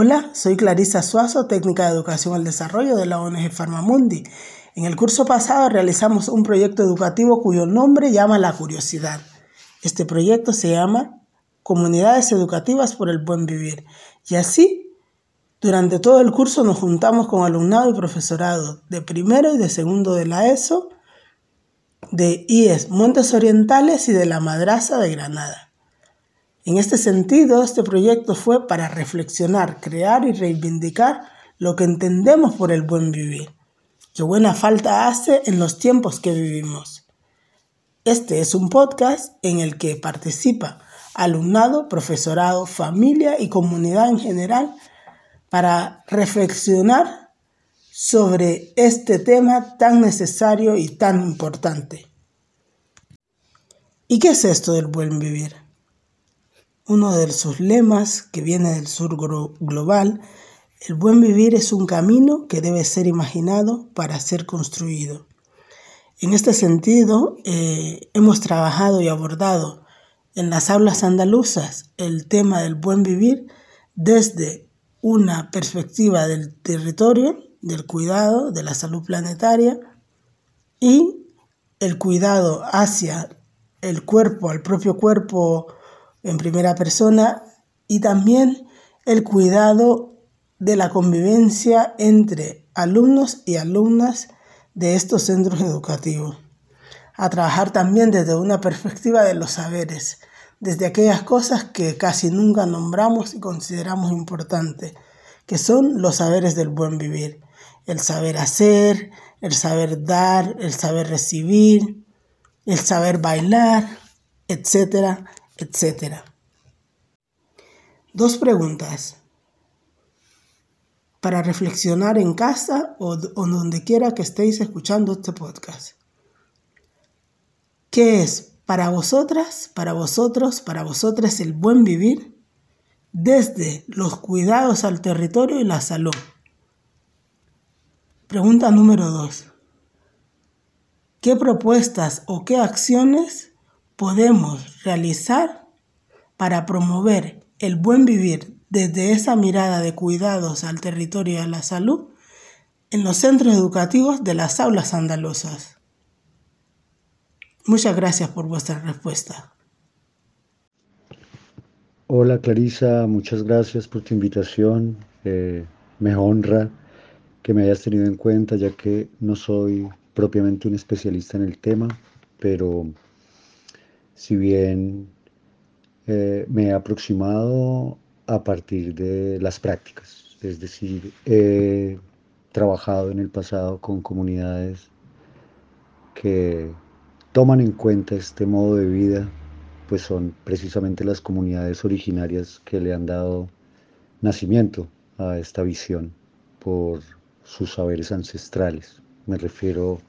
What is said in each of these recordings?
Hola, soy Clarisa Suazo, técnica de educación al desarrollo de la ONG Farmamundi. En el curso pasado realizamos un proyecto educativo cuyo nombre llama La Curiosidad. Este proyecto se llama Comunidades Educativas por el Buen Vivir. Y así, durante todo el curso nos juntamos con alumnado y profesorado de primero y de segundo de la ESO, de IES Montes Orientales y de la Madraza de Granada. En este sentido, este proyecto fue para reflexionar, crear y reivindicar lo que entendemos por el buen vivir, que buena falta hace en los tiempos que vivimos. Este es un podcast en el que participa alumnado, profesorado, familia y comunidad en general para reflexionar sobre este tema tan necesario y tan importante. ¿Y qué es esto del buen vivir? Uno de sus lemas, que viene del sur global, el buen vivir es un camino que debe ser imaginado para ser construido. En este sentido, eh, hemos trabajado y abordado en las aulas andaluzas el tema del buen vivir desde una perspectiva del territorio, del cuidado, de la salud planetaria y el cuidado hacia el cuerpo, al propio cuerpo en primera persona y también el cuidado de la convivencia entre alumnos y alumnas de estos centros educativos. A trabajar también desde una perspectiva de los saberes, desde aquellas cosas que casi nunca nombramos y consideramos importantes, que son los saberes del buen vivir. El saber hacer, el saber dar, el saber recibir, el saber bailar, etcétera, etc. Dos preguntas para reflexionar en casa o, donde quiera que estéis escuchando este podcast. ¿Qué es para vosotras, para vosotros, para vosotras el buen vivir desde los cuidados al territorio y la salud? Pregunta número dos. ¿Qué propuestas o qué acciones podemos realizar para promover el buen vivir desde esa mirada de cuidados al territorio y a la salud en los centros educativos de las aulas andaluzas. Muchas gracias por vuestra respuesta. Hola Clarisa, muchas gracias por tu invitación. Eh, me honra que me hayas tenido en cuenta ya que no soy propiamente un especialista en el tema, pero si bien eh, me he aproximado a partir de las prácticas, es decir, he trabajado en el pasado con comunidades que toman en cuenta este modo de vida, pues son precisamente las comunidades originarias que le han dado nacimiento a esta visión por sus saberes ancestrales. Me refiero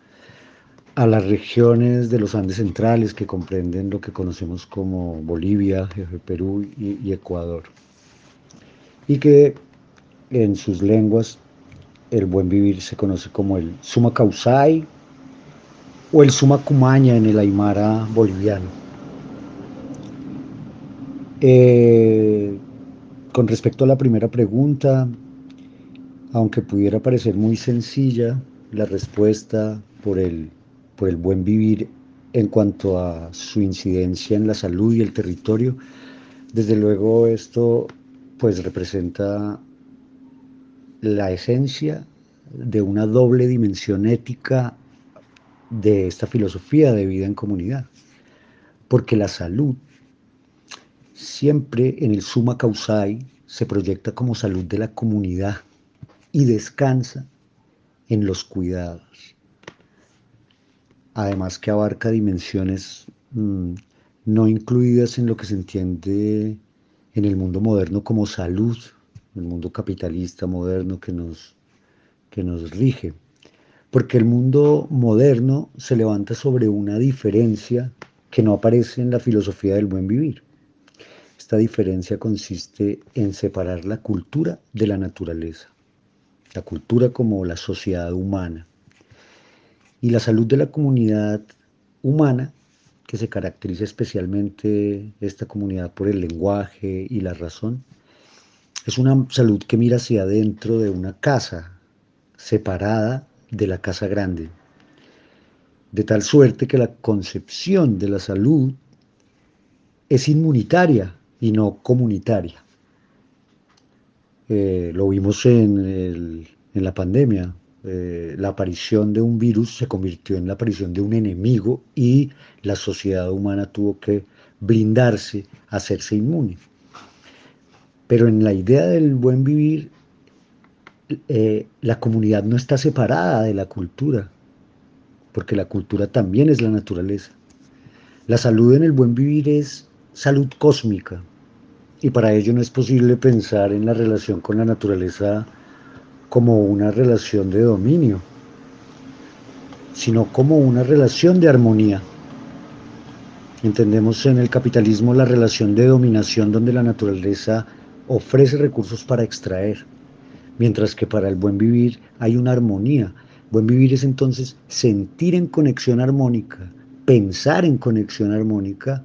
las regiones de los Andes centrales que comprenden lo que conocemos como Bolivia, Perú y, Ecuador. Y que en sus lenguas el buen vivir se conoce como el Suma Causai o el Suma Cumaña en el Aymara boliviano. Eh, con respecto a la primera pregunta, aunque pudiera parecer muy sencilla, la respuesta por el por el buen vivir en cuanto a su incidencia en la salud y el territorio. Desde luego esto pues representa la esencia de una doble dimensión ética de esta filosofía de vida en comunidad. Porque la salud siempre en el suma causai se proyecta como salud de la comunidad y descansa en los cuidados además que abarca dimensiones mm, no incluidas en lo que se entiende en el mundo moderno como salud, el mundo capitalista moderno que nos, que nos rige. Porque el mundo moderno se levanta sobre una diferencia que no aparece en la filosofía del buen vivir. Esta diferencia consiste en separar la cultura de la naturaleza, la cultura como la sociedad humana, y la salud de la comunidad humana, que se caracteriza especialmente esta comunidad por el lenguaje y la razón, Es una salud que mira hacia adentro de una casa, separada de la casa grande. De tal suerte que la concepción de la salud es inmunitaria y no comunitaria. Eh, lo vimos en, la pandemia. Eh, la aparición de un virus se convirtió en la aparición de un enemigo y la sociedad humana tuvo que blindarse, hacerse inmune. Pero en la idea del buen vivir, eh, la comunidad no está separada de la cultura, porque la cultura también es la naturaleza. La salud en el buen vivir es salud cósmica, y para ello no es posible pensar en la relación con la naturaleza como una relación de dominio, sino como una relación de armonía. Entendemos en el capitalismo la relación de dominación donde la naturaleza ofrece recursos para extraer, mientras que para el buen vivir hay una armonía. Buen vivir es entonces sentir en conexión armónica, pensar en conexión armónica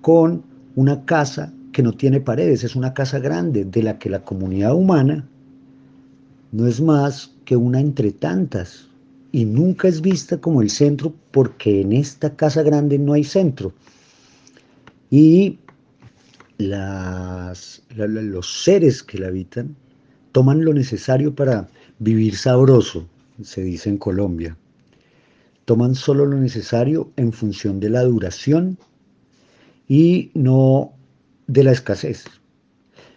con una casa que no tiene paredes, es una casa grande de la que la comunidad humana no es más que una entre tantas y nunca es vista como el centro porque en esta casa grande no hay centro. Y las, los seres que la habitan toman lo necesario para vivir sabroso, se dice en Colombia. Toman solo lo necesario en función de la duración y no de la escasez.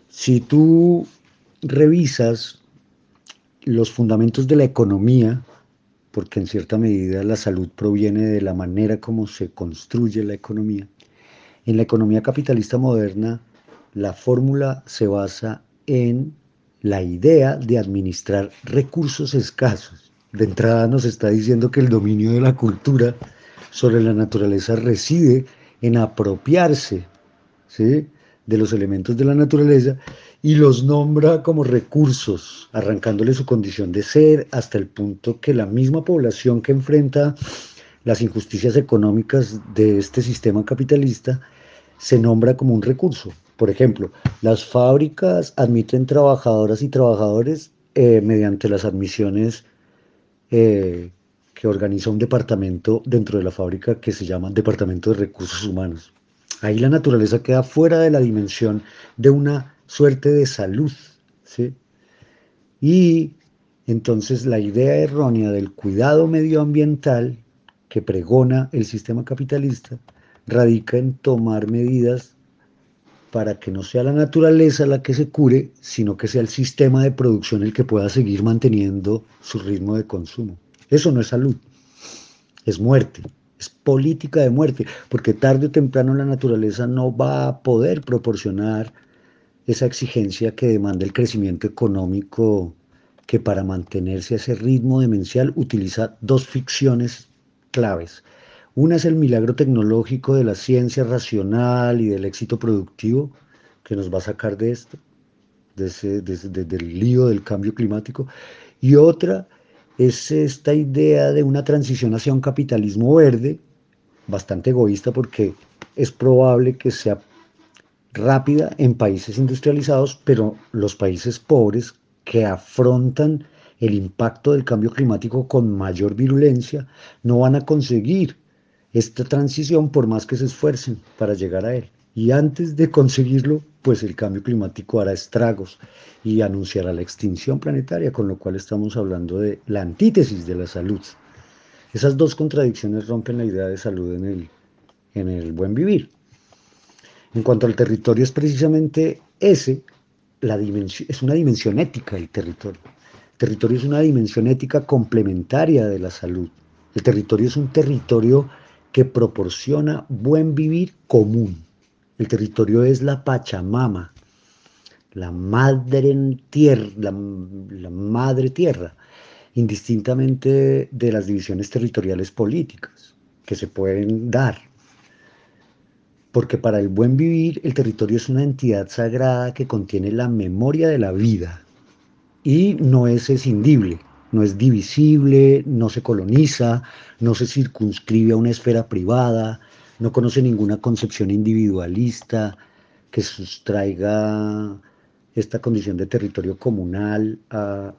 Si tú revisas los fundamentos de la economía, porque en cierta medida la salud proviene de la manera como se construye la economía, en la economía capitalista moderna la fórmula se basa en la idea de administrar recursos escasos. De entrada nos está diciendo que el dominio de la cultura sobre la naturaleza reside en apropiarse ¿sí? de los elementos de la naturaleza y los nombra como recursos, arrancándole su condición de ser hasta el punto que la misma población que enfrenta las injusticias económicas de este sistema capitalista se nombra como un recurso. Por ejemplo, las fábricas admiten trabajadoras y trabajadores eh, mediante las admisiones eh, que organiza un departamento dentro de la fábrica que se llama Departamento de Recursos Humanos. Ahí la naturaleza queda fuera de la dimensión de una suerte de salud. ¿sí? Y entonces la idea errónea del cuidado medioambiental que pregona el sistema capitalista radica en tomar medidas para que no sea la naturaleza la que se cure, sino que sea el sistema de producción el que pueda seguir manteniendo su ritmo de consumo. Eso no es salud, es muerte es política de muerte, porque tarde o temprano la naturaleza no va a poder proporcionar esa exigencia que demanda el crecimiento económico que para mantenerse a ese ritmo demencial utiliza dos ficciones claves. Una es el milagro tecnológico de la ciencia racional y del éxito productivo que nos va a sacar de esto, de ese, del lío del cambio climático. Y otra es esta idea de una transición hacia un capitalismo verde, bastante egoísta porque es probable que sea rápida en países industrializados, pero los países pobres que afrontan el impacto del cambio climático con mayor virulencia no van a conseguir esta transición por más que se esfuercen para llegar a él. Y antes de conseguirlo, pues el cambio climático hará estragos y anunciará la extinción planetaria, con lo cual estamos hablando de la antítesis de la salud. Esas dos contradicciones rompen la idea de salud en el, en el buen vivir. En cuanto al territorio, es precisamente ese, la dimensión, es una dimensión ética el territorio. El territorio es una dimensión ética complementaria de la salud. El territorio es un territorio que proporciona buen vivir común el territorio es la Pachamama, la madre tierra, la, madre tierra, indistintamente de las divisiones territoriales políticas que se pueden dar. Porque para el buen vivir el territorio es una entidad sagrada que contiene la memoria de la vida y no es escindible, no es divisible, no se coloniza, no se circunscribe a una esfera privada, no conoce ninguna concepción individualista que sustraiga esta condición de territorio comunal a,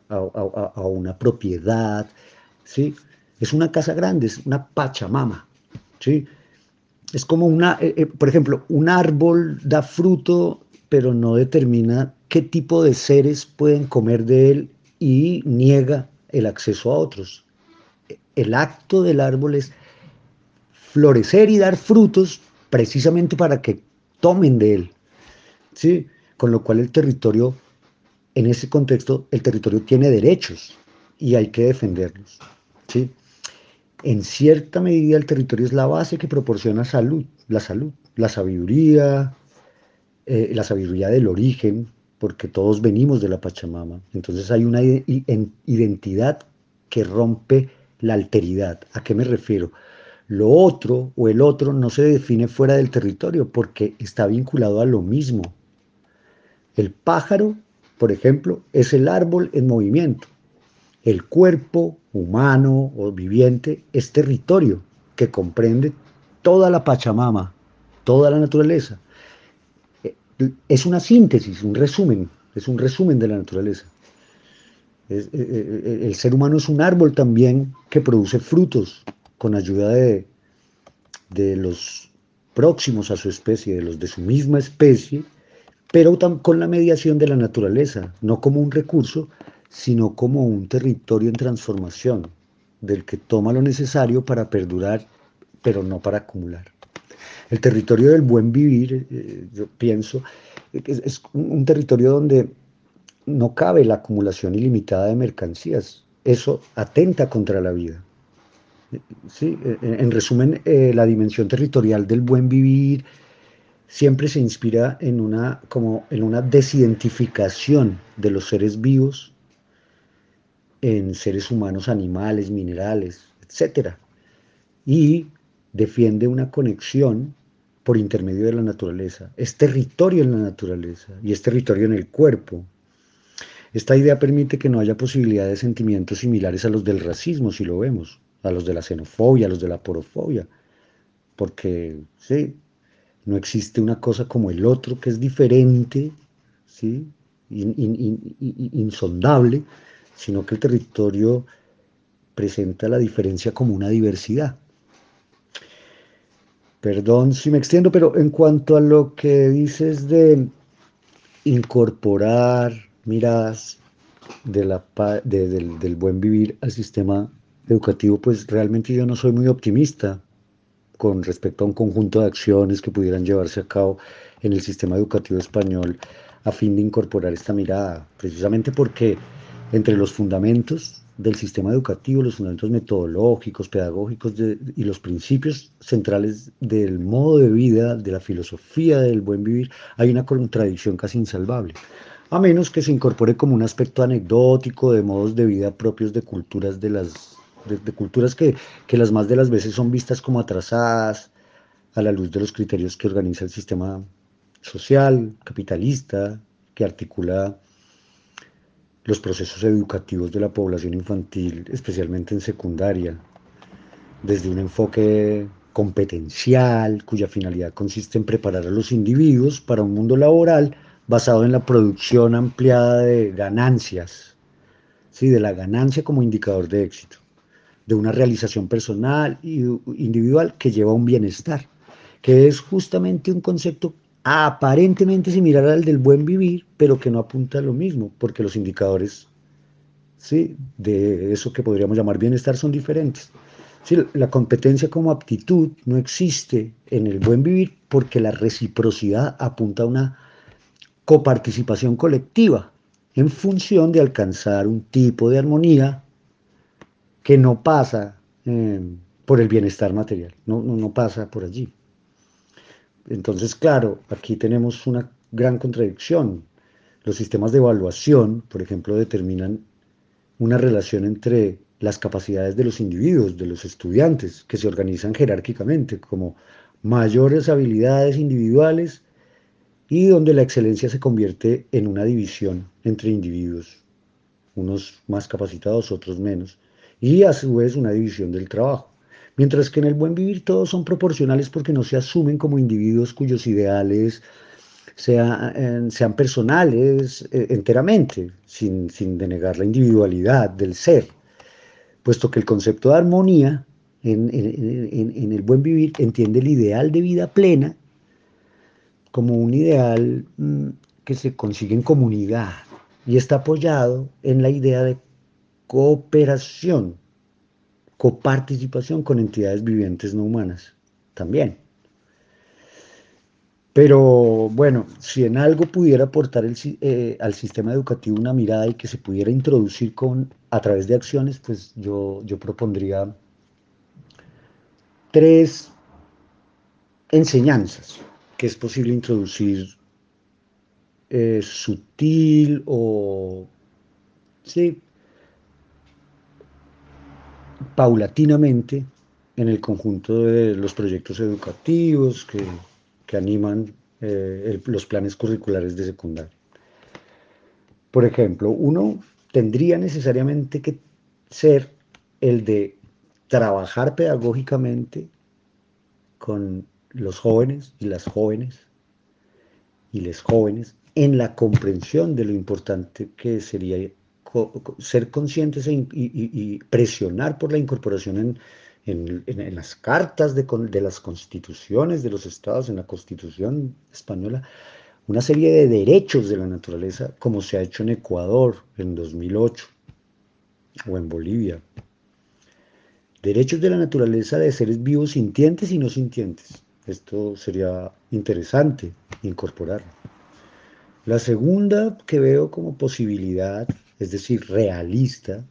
una propiedad, ¿sí? Es una casa grande, es una pachamama, ¿sí? Es como una, eh, eh, por ejemplo, un árbol da fruto, pero no determina qué tipo de seres pueden comer de él y niega el acceso a otros. El acto del árbol es florecer y dar frutos precisamente para que tomen de él. ¿sí? Con lo cual el territorio, en ese contexto, el territorio tiene derechos y hay que defenderlos. ¿sí? En cierta medida el territorio es la base que proporciona salud, la salud, la sabiduría, eh, la sabiduría del origen, porque todos venimos de la Pachamama. Entonces hay una identidad que rompe la alteridad. ¿A qué me refiero? Lo otro o el otro no se define fuera del territorio porque está vinculado a lo mismo. El pájaro, por ejemplo, es el árbol en movimiento. El cuerpo humano o viviente es territorio que comprende toda la Pachamama, toda la naturaleza. Eh, es una síntesis, un resumen, es un resumen de la naturaleza. Eh, eh, el ser humano es un árbol también que produce frutos, con ayuda de, de los próximos a su especie, de los de su misma especie, pero con la mediación de la naturaleza, no como un recurso, sino como un territorio en transformación, del que toma lo necesario para perdurar, pero no para acumular. El territorio del buen vivir, eh, yo pienso, es un territorio donde no cabe la acumulación ilimitada de mercancías. Eso atenta contra la vida. Sí, en resumen, eh, la dimensión territorial del buen vivir siempre se inspira en una, como en una desidentificación de los seres vivos en seres humanos, animales, minerales, etc. Y defiende una conexión por intermedio de la naturaleza. Es territorio en la naturaleza y es territorio en el cuerpo. Esta idea permite que no haya posibilidad de sentimientos similares a los del racismo, si lo vemos a los de la xenofobia, a los de la porofobia, porque sí, no existe una cosa como el otro que es diferente, ¿sí? insondable, sino que el territorio presenta la diferencia como una diversidad. Perdón si me extiendo, pero en cuanto a lo que dices de incorporar miradas del, del buen vivir al sistema educativo, pues realmente yo no soy muy optimista con respecto a un conjunto de acciones que pudieran llevarse a cabo en el sistema educativo español a fin de incorporar esta mirada, precisamente porque entre los fundamentos del sistema educativo, los fundamentos metodológicos, pedagógicos y los principios centrales del modo de vida, de la filosofía del buen vivir, hay una contradicción casi insalvable. A menos que se incorpore como un aspecto anecdótico de modos de vida propios de culturas de las de, culturas que, las más de las veces son vistas como atrasadas a la luz de los criterios que organiza el sistema social, capitalista, que articula los procesos educativos de la población infantil, especialmente en secundaria, desde un enfoque competencial, cuya finalidad consiste en preparar a los individuos para un mundo laboral basado en la producción ampliada de ganancias, ¿sí? de la ganancia como indicador de éxito de una realización personal e individual que lleva a un bienestar, que es justamente un concepto aparentemente similar al del buen vivir, pero que no apunta a lo mismo, porque los indicadores ¿sí? de eso que podríamos llamar bienestar son diferentes. ¿Sí? La competencia como aptitud no existe en el buen vivir porque la reciprocidad apunta a una coparticipación colectiva en función de alcanzar un tipo de armonía que no pasa eh, por el bienestar material, no, no, pasa por allí. Entonces, claro, aquí tenemos una gran contradicción. Los sistemas de evaluación, por ejemplo, determinan una relación entre las capacidades de los individuos, de los estudiantes, que se organizan jerárquicamente como mayores habilidades individuales y donde la excelencia se convierte en una división entre individuos, unos más capacitados, otros menos y a su vez una división del trabajo. Mientras que en el buen vivir todos son proporcionales porque no se asumen como individuos cuyos ideales sean, sean personales eh, enteramente, sin, sin denegar la individualidad del ser, puesto que el concepto de armonía en, en, el buen vivir entiende el ideal de vida plena como un ideal mm, que se consigue en comunidad y está apoyado en la idea de cooperación, coparticipación con entidades vivientes no humanas también. Pero bueno, si en algo pudiera aportar eh, al sistema educativo una mirada y que se pudiera introducir con, a través de acciones, pues yo, yo propondría tres enseñanzas que es posible introducir eh, sutil o sí, paulatinamente en el conjunto de los proyectos educativos que, animan eh, los planes curriculares de secundaria. Por ejemplo, uno tendría necesariamente que ser el de trabajar pedagógicamente con los jóvenes y las jóvenes y les jóvenes en la comprensión de lo importante que sería ser conscientes e y, presionar por la incorporación en, las cartas de, de, las constituciones de los estados, en la constitución española, una serie de derechos de la naturaleza, como se ha hecho en Ecuador en 2008 o en Bolivia. Derechos de la naturaleza de seres vivos sintientes y no sintientes. Esto sería interesante incorporarlo. La segunda que veo como posibilidad, es decir, realista,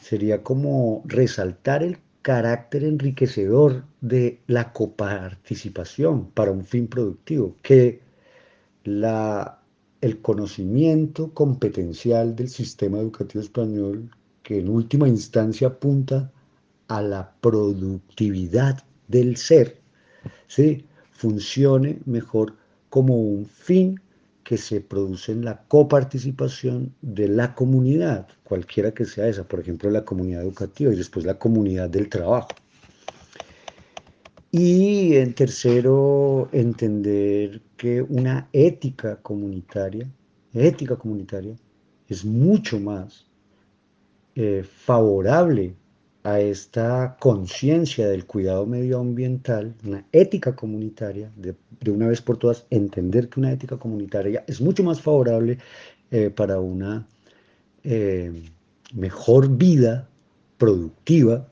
sería como resaltar el carácter enriquecedor de la coparticipación para un fin productivo, que la, el conocimiento competencial del sistema educativo español, que en última instancia apunta a la productividad del ser, ¿sí? funcione mejor como un fin que se produce en la coparticipación de la comunidad, cualquiera que sea esa, por ejemplo la comunidad educativa y después la comunidad del trabajo. Y en tercero, entender que una ética comunitaria, ética comunitaria, es mucho más eh, favorable a esta conciencia del cuidado medioambiental, una ética comunitaria, de, una vez por todas, entender que una ética comunitaria es mucho más favorable eh, para una eh, mejor vida productiva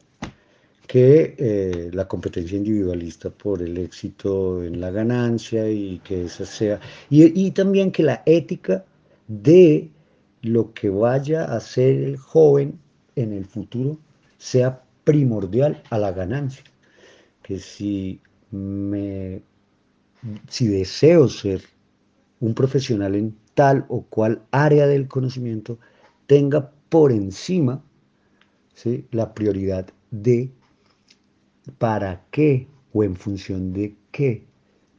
que eh, la competencia individualista por el éxito en la ganancia y que esa sea, y, y también que la ética de lo que vaya a ser el joven en el futuro sea primordial a la ganancia. Que si me si deseo ser un profesional en tal o cual área del conocimiento, tenga por encima la prioridad de para qué o en función de qué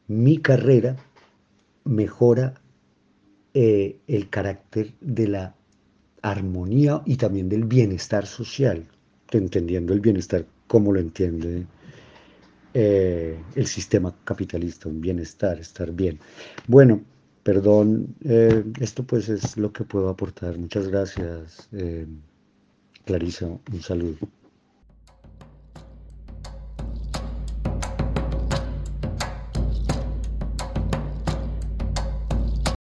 mi carrera mejora eh, el carácter de la armonía y también del bienestar social entendiendo el bienestar como lo entiende eh, el sistema capitalista, un bienestar, estar bien. Bueno, perdón, eh, esto pues es lo que puedo aportar. Muchas gracias, eh, Clarisa, un saludo.